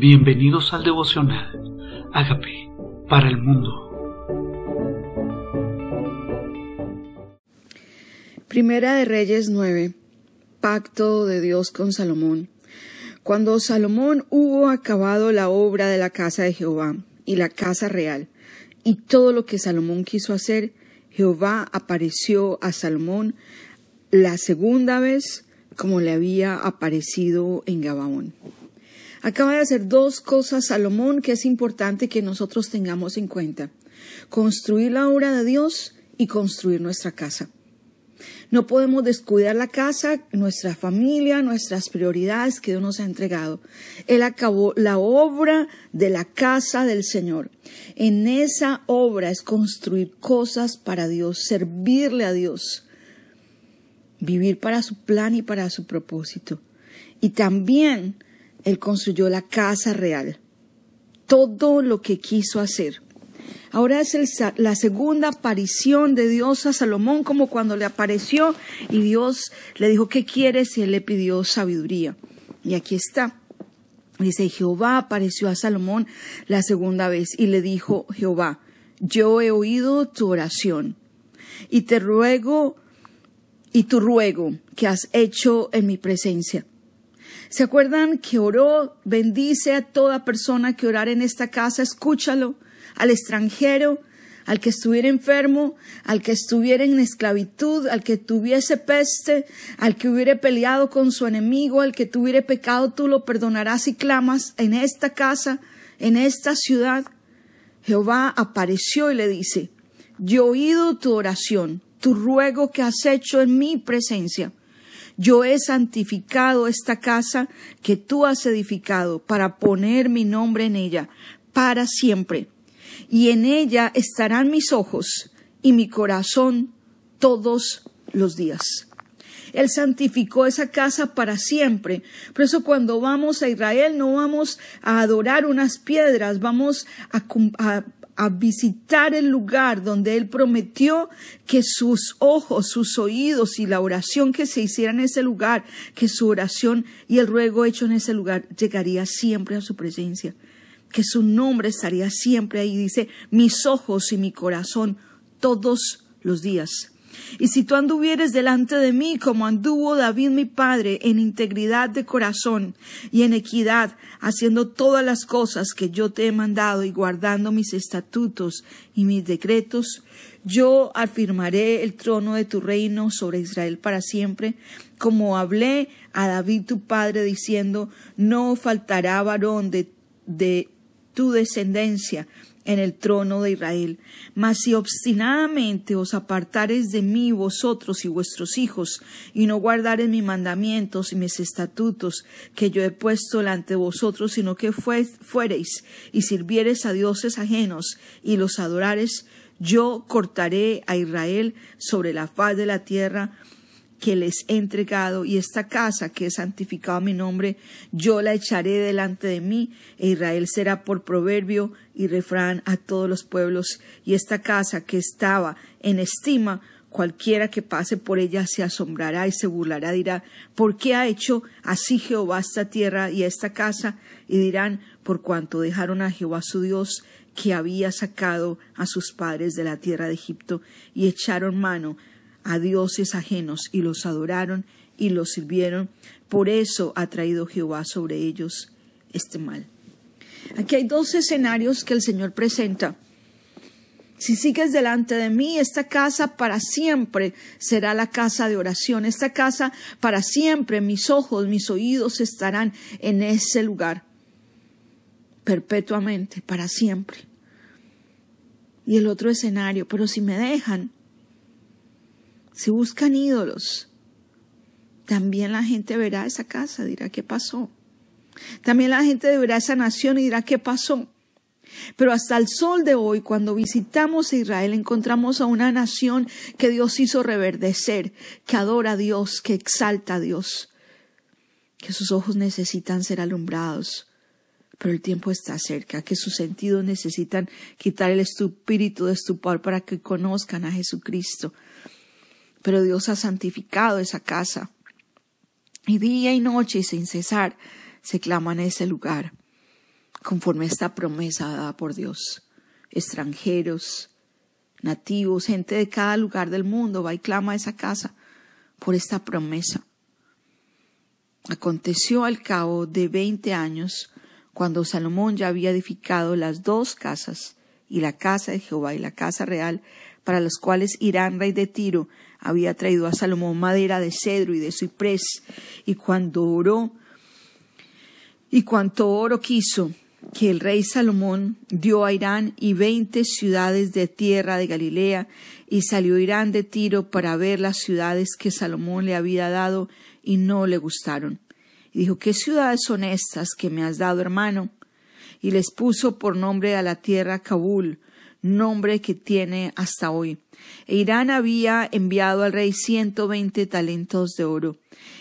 Bienvenidos al devocional. Hágame para el mundo. Primera de Reyes 9. Pacto de Dios con Salomón. Cuando Salomón hubo acabado la obra de la casa de Jehová y la casa real, y todo lo que Salomón quiso hacer, Jehová apareció a Salomón la segunda vez como le había aparecido en Gabaón. Acaba de hacer dos cosas Salomón que es importante que nosotros tengamos en cuenta. Construir la obra de Dios y construir nuestra casa. No podemos descuidar la casa, nuestra familia, nuestras prioridades que Dios nos ha entregado. Él acabó la obra de la casa del Señor. En esa obra es construir cosas para Dios, servirle a Dios, vivir para su plan y para su propósito. Y también él construyó la casa real, todo lo que quiso hacer. Ahora es la segunda aparición de Dios a Salomón, como cuando le apareció y Dios le dijo, ¿qué quieres? Y él le pidió sabiduría. Y aquí está. Dice, Jehová apareció a Salomón la segunda vez y le dijo, Jehová, yo he oído tu oración y te ruego y tu ruego que has hecho en mi presencia ¿Se acuerdan que oró? Bendice a toda persona que orara en esta casa, escúchalo, al extranjero, al que estuviera enfermo, al que estuviera en esclavitud, al que tuviese peste, al que hubiera peleado con su enemigo, al que tuviera pecado, tú lo perdonarás y clamas en esta casa, en esta ciudad. Jehová apareció y le dice, yo he oído tu oración, tu ruego que has hecho en mi presencia. Yo he santificado esta casa que tú has edificado para poner mi nombre en ella para siempre. Y en ella estarán mis ojos y mi corazón todos los días. Él santificó esa casa para siempre. Por eso cuando vamos a Israel no vamos a adorar unas piedras, vamos a, a, a visitar el lugar donde Él prometió que sus ojos, sus oídos y la oración que se hiciera en ese lugar, que su oración y el ruego hecho en ese lugar llegaría siempre a su presencia, que su nombre estaría siempre ahí. Dice, mis ojos y mi corazón todos los días. Y si tú anduvieres delante de mí como anduvo David mi padre, en integridad de corazón y en equidad, haciendo todas las cosas que yo te he mandado y guardando mis estatutos y mis decretos, yo afirmaré el trono de tu reino sobre Israel para siempre, como hablé a David tu padre, diciendo, no faltará varón de, de tu descendencia en el trono de Israel. Mas si obstinadamente os apartares de mí vosotros y vuestros hijos, y no guardares mis mandamientos y mis estatutos que yo he puesto delante de vosotros, sino que fuereis y sirviereis a dioses ajenos y los adorares, yo cortaré a Israel sobre la faz de la tierra que les he entregado, y esta casa que he santificado a mi nombre, yo la echaré delante de mí, e Israel será por proverbio y refrán a todos los pueblos, y esta casa que estaba en estima, cualquiera que pase por ella se asombrará y se burlará, dirá, ¿por qué ha hecho así Jehová esta tierra y esta casa? Y dirán, por cuanto dejaron a Jehová su Dios, que había sacado a sus padres de la tierra de Egipto, y echaron mano a dioses ajenos y los adoraron y los sirvieron. Por eso ha traído Jehová sobre ellos este mal. Aquí hay dos escenarios que el Señor presenta. Si sigues delante de mí, esta casa para siempre será la casa de oración. Esta casa para siempre, mis ojos, mis oídos estarán en ese lugar. Perpetuamente, para siempre. Y el otro escenario, pero si me dejan, si buscan ídolos, también la gente verá esa casa, dirá qué pasó. También la gente verá esa nación y dirá qué pasó. Pero hasta el sol de hoy, cuando visitamos Israel, encontramos a una nación que Dios hizo reverdecer, que adora a Dios, que exalta a Dios, que sus ojos necesitan ser alumbrados. Pero el tiempo está cerca, que sus sentidos necesitan quitar el espíritu de estupor para que conozcan a Jesucristo pero Dios ha santificado esa casa. Y día y noche y sin cesar se clama en ese lugar. conforme a esta promesa dada por Dios. Extranjeros, nativos, gente de cada lugar del mundo va y clama a esa casa por esta promesa. Aconteció al cabo de veinte años, cuando Salomón ya había edificado las dos casas, y la casa de Jehová y la casa real, para las cuales Irán, rey de Tiro, había traído a Salomón madera de cedro y de ciprés, y cuando oró, y cuanto oro quiso, que el rey Salomón dio a Irán y veinte ciudades de tierra de Galilea, y salió Irán de Tiro para ver las ciudades que Salomón le había dado, y no le gustaron. Y dijo, ¿qué ciudades son estas que me has dado, hermano? Y les puso por nombre a la tierra Kabul, nombre que tiene hasta hoy. E Irán había enviado al rey ciento veinte talentos de oro.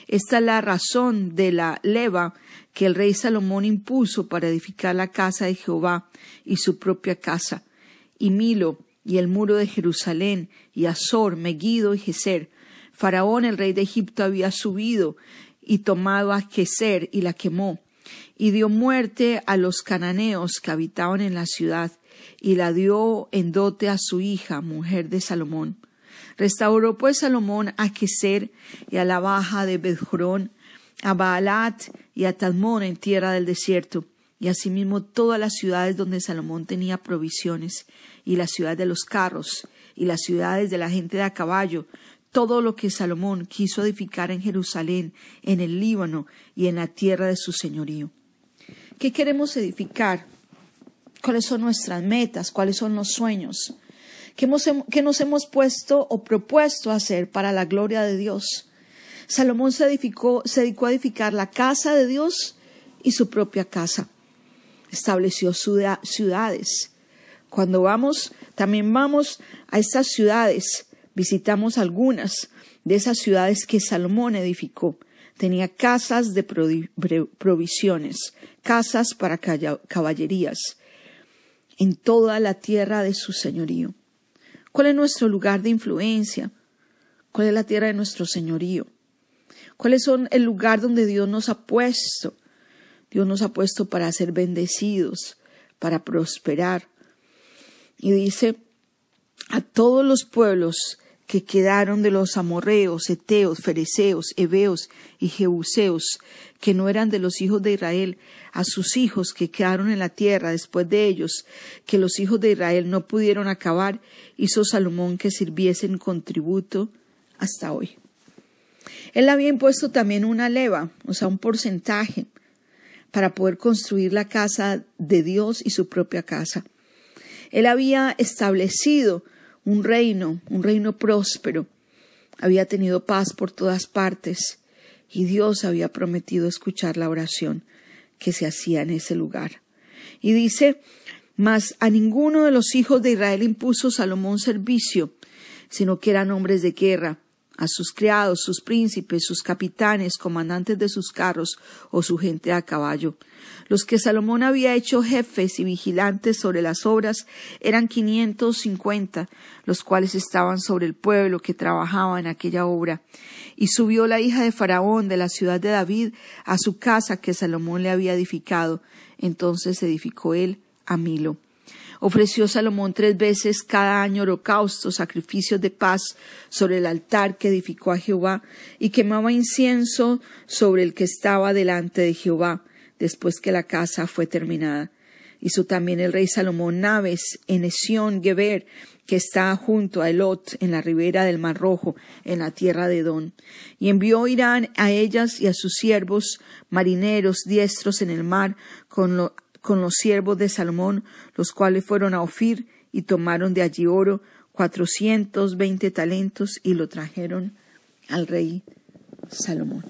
Esta es la razón de la leva que el rey Salomón impuso para edificar la casa de Jehová y su propia casa, y Milo, y el muro de Jerusalén, y Azor, Megiddo y Geser. Faraón, el rey de Egipto, había subido y tomado a Geser y la quemó, y dio muerte a los cananeos que habitaban en la ciudad, y la dio en dote a su hija, mujer de Salomón. Restauró pues Salomón a Geser y a la baja de Bethjorón, a Baalat y a Talmón en tierra del desierto, y asimismo todas las ciudades donde Salomón tenía provisiones, y la ciudad de los carros, y las ciudades de la gente de a caballo, todo lo que Salomón quiso edificar en Jerusalén, en el Líbano y en la tierra de su señorío. ¿Qué queremos edificar? ¿Cuáles son nuestras metas? ¿Cuáles son los sueños? ¿Qué, nos hemos puesto o propuesto hacer para la gloria de Dios? Salomón se, edificó, se dedicó a edificar la casa de Dios y su propia casa. Estableció ciudades. Cuando vamos, también vamos a estas ciudades visitamos algunas de esas ciudades que Salomón edificó. Tenía casas de provisiones, casas para caballerías, en toda la tierra de su señorío. ¿Cuál es nuestro lugar de influencia? ¿Cuál es la tierra de nuestro señorío? ¿Cuál es el lugar donde Dios nos ha puesto? Dios nos ha puesto para ser bendecidos, para prosperar. Y dice, a todos los pueblos que quedaron de los amorreos, eteos, fereceos, heveos y jebuseos, que no eran de los hijos de Israel, a sus hijos que quedaron en la tierra después de ellos, que los hijos de Israel no pudieron acabar, hizo Salomón que sirviesen con tributo hasta hoy. Él había impuesto también una leva, o sea, un porcentaje, para poder construir la casa de Dios y su propia casa. Él había establecido un reino, un reino próspero. Había tenido paz por todas partes y Dios había prometido escuchar la oración que se hacía en ese lugar. Y dice, mas a ninguno de los hijos de Israel impuso Salomón servicio, sino que eran hombres de guerra, a sus criados, sus príncipes, sus capitanes, comandantes de sus carros o su gente a caballo. Los que Salomón había hecho jefes y vigilantes sobre las obras eran quinientos cincuenta, los cuales estaban sobre el pueblo que trabajaba en aquella obra. Y subió la hija de Faraón de la ciudad de David a su casa que Salomón le había edificado. Entonces edificó él a Milo. Ofreció Salomón tres veces cada año holocaustos, sacrificios de paz sobre el altar que edificó a Jehová, y quemaba incienso sobre el que estaba delante de Jehová, después que la casa fue terminada. Hizo también el rey Salomón naves en Esión Geber, que está junto a Elot, en la ribera del Mar Rojo, en la tierra de Edom. Y envió Irán a ellas y a sus siervos marineros diestros en el mar, con, lo, con los siervos de Salomón, los cuales fueron a Ofir y tomaron de allí oro cuatrocientos veinte talentos y lo trajeron al rey Salomón.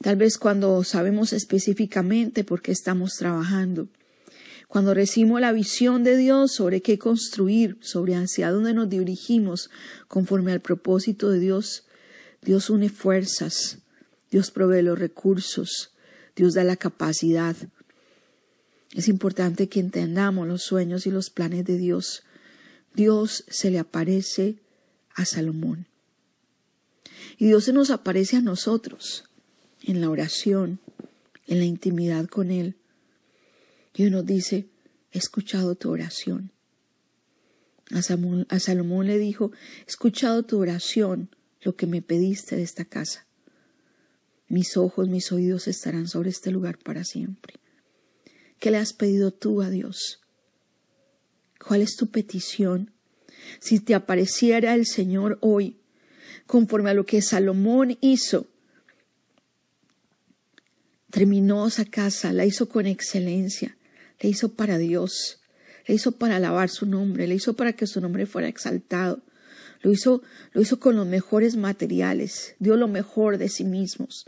Tal vez cuando sabemos específicamente por qué estamos trabajando, cuando recibimos la visión de Dios sobre qué construir, sobre hacia dónde nos dirigimos conforme al propósito de Dios, Dios une fuerzas, Dios provee los recursos, Dios da la capacidad. Es importante que entendamos los sueños y los planes de Dios. Dios se le aparece a Salomón. Y Dios se nos aparece a nosotros en la oración, en la intimidad con Él, Y nos dice, he escuchado tu oración. A Salomón, le dijo, he escuchado tu oración, lo que me pediste de esta casa. Mis ojos, mis oídos estarán sobre este lugar para siempre. ¿Qué le has pedido tú a Dios? ¿Cuál es tu petición? Si te apareciera el Señor hoy, conforme a lo que Salomón hizo, terminó esa casa, la hizo con excelencia, la hizo para Dios, la hizo para alabar su nombre, la hizo para que su nombre fuera exaltado, lo hizo, lo hizo con los mejores materiales, dio lo mejor de sí mismos,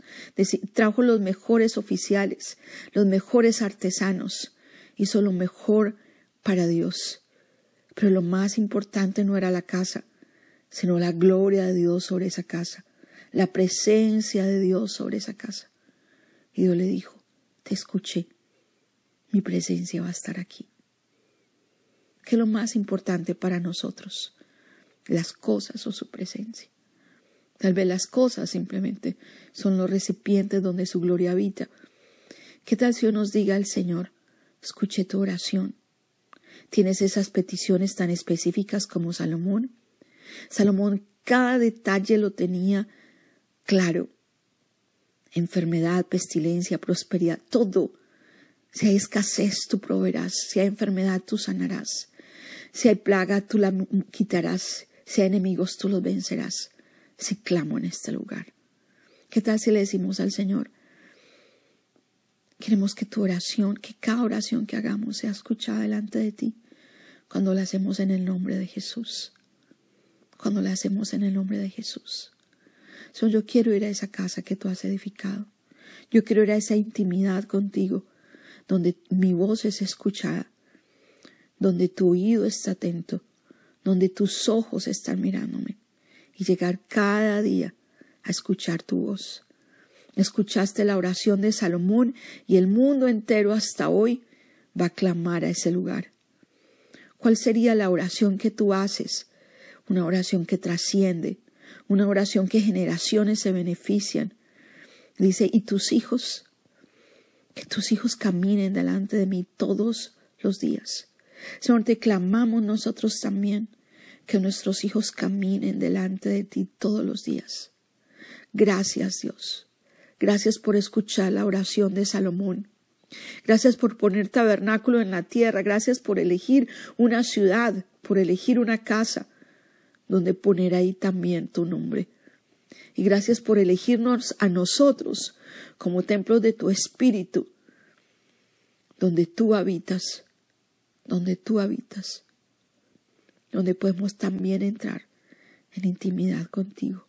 trajo los mejores oficiales, los mejores artesanos, hizo lo mejor para Dios. Pero lo más importante no era la casa, sino la gloria de Dios sobre esa casa, la presencia de Dios sobre esa casa. Y Dios le dijo, te escuché, mi presencia va a estar aquí. ¿Qué es lo más importante para nosotros? Las cosas o su presencia. Tal vez las cosas simplemente son los recipientes donde su gloria habita. ¿Qué tal si nos diga el Señor, escuché tu oración? ¿Tienes esas peticiones tan específicas como Salomón? Salomón cada detalle lo tenía claro. Enfermedad, pestilencia, prosperidad, todo. Si hay escasez, tú proveerás. Si hay enfermedad, tú sanarás. Si hay plaga, tú la quitarás. Si enemigos, tú los vencerás. Si clamo en este lugar. ¿Qué tal si le decimos al Señor? Queremos que tu oración, que cada oración que hagamos sea escuchada delante de ti cuando la hacemos en el nombre de Jesús cuando la hacemos en el nombre de Jesús. yo quiero ir a esa casa que tú has edificado. Yo quiero ir a esa intimidad contigo, donde mi voz es escuchada, donde tu oído está atento, donde tus ojos están mirándome, y llegar cada día a escuchar tu voz. Escuchaste la oración de Salomón y el mundo entero hasta hoy va a clamar a ese lugar. ¿Cuál sería la oración que tú haces una oración que trasciende, una oración que generaciones se benefician. Dice, y tus hijos, que tus hijos caminen delante de mí todos los días. Señor, te clamamos nosotros también que nuestros hijos caminen delante de ti todos los días. Gracias, Dios. Gracias por escuchar la oración de Salomón. Gracias por poner tabernáculo en la tierra. Gracias por elegir una ciudad, por elegir una casa, donde poner ahí también tu nombre. Y gracias por elegirnos a nosotros como templos de tu espíritu, donde tú habitas, donde tú habitas, donde podemos también entrar en intimidad contigo.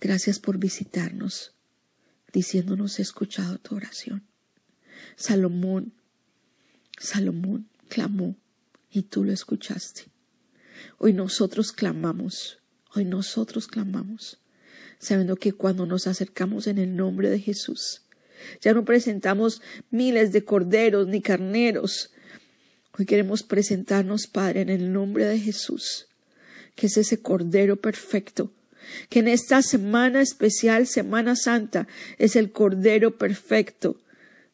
Gracias por visitarnos, diciéndonos he escuchado tu oración. Salomón, Salomón clamó y tú lo escuchaste. Hoy nosotros clamamos, hoy nosotros clamamos, sabiendo que cuando nos acercamos en el nombre de Jesús, ya no presentamos miles de corderos ni carneros. Hoy queremos presentarnos, Padre, en el nombre de Jesús, que es ese cordero perfecto, que en esta semana especial, Semana Santa, es el cordero perfecto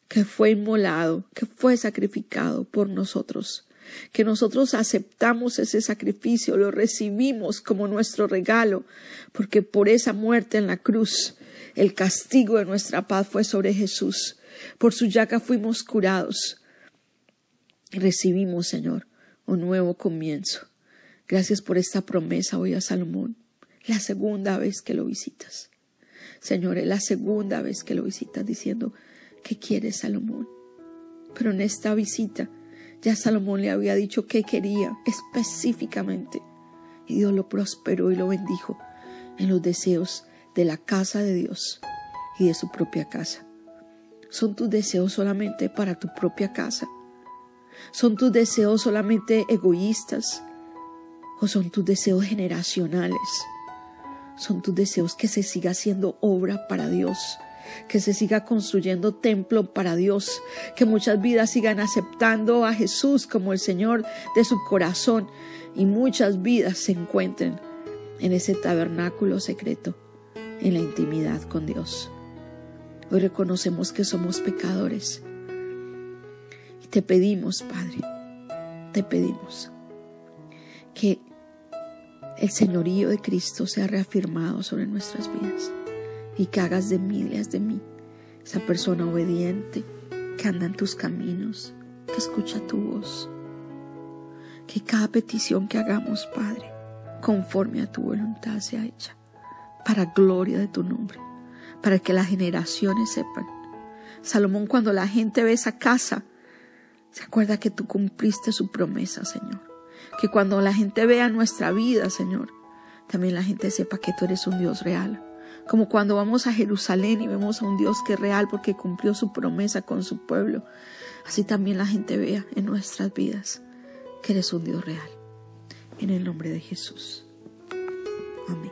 que fue inmolado, que fue sacrificado por nosotros que nosotros aceptamos ese sacrificio, lo recibimos como nuestro regalo, porque por esa muerte en la cruz el castigo de nuestra paz fue sobre Jesús. Por su llaga fuimos curados. Recibimos, Señor, un nuevo comienzo. Gracias por esta promesa hoy a Salomón. La segunda vez que lo visitas. Señor, es la segunda vez que lo visitas diciendo, ¿qué quiere Salomón? Pero en esta visita ya Salomón le había dicho qué quería específicamente. Y Dios lo prosperó y lo bendijo en los deseos de la casa de Dios y de su propia casa. ¿Son tus deseos solamente para tu propia casa? ¿Son tus deseos solamente egoístas? ¿O son tus deseos generacionales? ¿Son tus deseos que se siga haciendo obra para Dios? que se siga construyendo templo para Dios, que muchas vidas sigan aceptando a Jesús como el Señor de su corazón y muchas vidas se encuentren en ese tabernáculo secreto, en la intimidad con Dios. Hoy reconocemos que somos pecadores te pedimos, Padre, te pedimos que el señorío de Cristo sea reafirmado sobre nuestras vidas y que hagas de mí, de mí, esa persona obediente que anda en tus caminos, que escucha tu voz. Que cada petición que hagamos, Padre, conforme a tu voluntad sea hecha, para gloria de tu nombre, para que las generaciones sepan. Salomón, cuando la gente ve esa casa, se acuerda que tú cumpliste su promesa, Señor. Que cuando la gente vea nuestra vida, Señor, también la gente sepa que tú eres un Dios real. Como cuando vamos a Jerusalén y vemos a un Dios que es real porque cumplió su promesa con su pueblo. Así también la gente vea en nuestras vidas que eres un Dios real. En el nombre de Jesús. Amén.